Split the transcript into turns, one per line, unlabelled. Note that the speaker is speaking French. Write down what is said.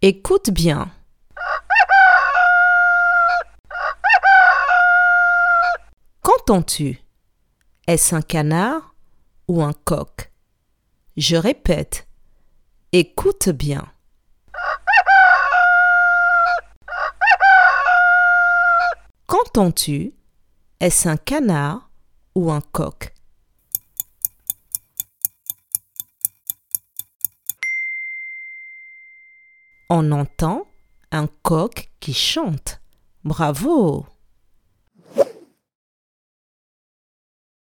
Écoute bien. Qu'entends-tu? Est-ce un canard ou un coq? Je répète. Écoute bien. Qu'entends-tu? Est-ce un canard ou un coq? On entend un coq qui chante. Bravo